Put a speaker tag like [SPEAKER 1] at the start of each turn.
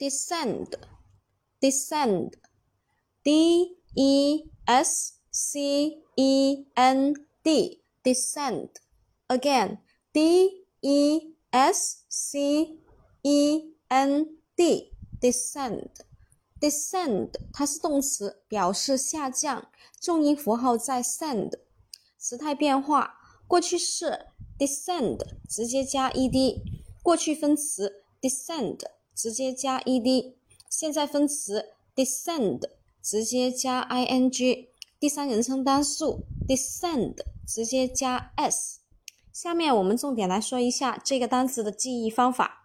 [SPEAKER 1] descend，descend，d e s c e n d，descend，again，d e s c e n d，descend，descend，它是动词，表示下降，重音符号在 send。时态变化，过去式 descend 直接加 ed，过去分词 descend。 直接加 ed，现在分词 descend 直接加 ing，第三人称单数 descend 直接加 s。下面我们重点来说一下这个单词的记忆方法。